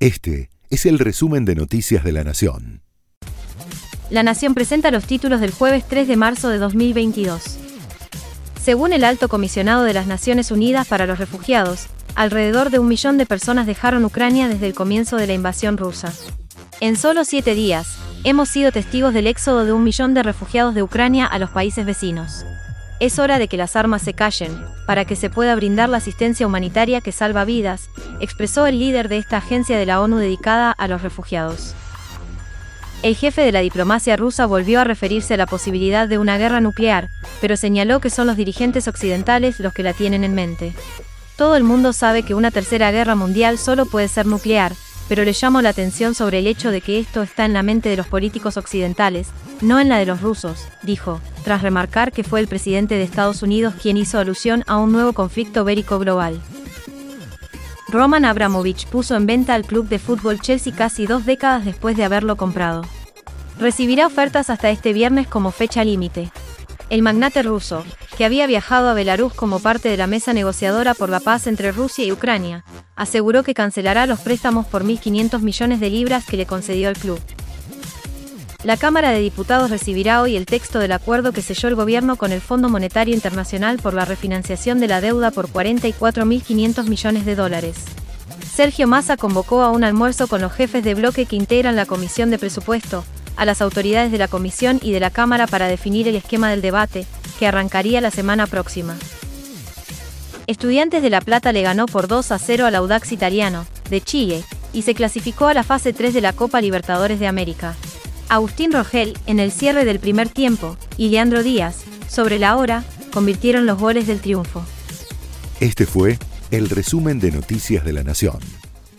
Este es el resumen de Noticias de la Nación. La Nación presenta los títulos del jueves 3 de marzo de 2022. Según el alto comisionado de las Naciones Unidas para los Refugiados, alrededor de un millón de personas dejaron Ucrania desde el comienzo de la invasión rusa. En solo siete días, hemos sido testigos del éxodo de un millón de refugiados de Ucrania a los países vecinos. Es hora de que las armas se callen, para que se pueda brindar la asistencia humanitaria que salva vidas, expresó el líder de esta agencia de la ONU dedicada a los refugiados. El jefe de la diplomacia rusa volvió a referirse a la posibilidad de una guerra nuclear, pero señaló que son los dirigentes occidentales los que la tienen en mente. Todo el mundo sabe que una tercera guerra mundial solo puede ser nuclear, pero le llamo la atención sobre el hecho de que esto está en la mente de los políticos occidentales, no en la de los rusos, dijo, tras remarcar que fue el presidente de Estados Unidos quien hizo alusión a un nuevo conflicto bélico global. Roman Abramovich puso en venta al club de fútbol Chelsea casi dos décadas después de haberlo comprado. Recibirá ofertas hasta este viernes como fecha límite. El magnate ruso, que había viajado a Belarus como parte de la mesa negociadora por la paz entre Rusia y Ucrania, aseguró que cancelará los préstamos por 1.500 millones de libras que le concedió el club. La Cámara de Diputados recibirá hoy el texto del acuerdo que selló el gobierno con el Fondo Monetario Internacional por la refinanciación de la deuda por 44.500 millones de dólares. Sergio Massa convocó a un almuerzo con los jefes de bloque que integran la Comisión de Presupuesto, a las autoridades de la Comisión y de la Cámara para definir el esquema del debate, que arrancaría la semana próxima. Estudiantes de La Plata le ganó por 2 a 0 al Audax Italiano, de Chile, y se clasificó a la fase 3 de la Copa Libertadores de América. Agustín Rogel, en el cierre del primer tiempo, y Leandro Díaz, sobre la hora, convirtieron los goles del triunfo. Este fue el resumen de Noticias de la Nación.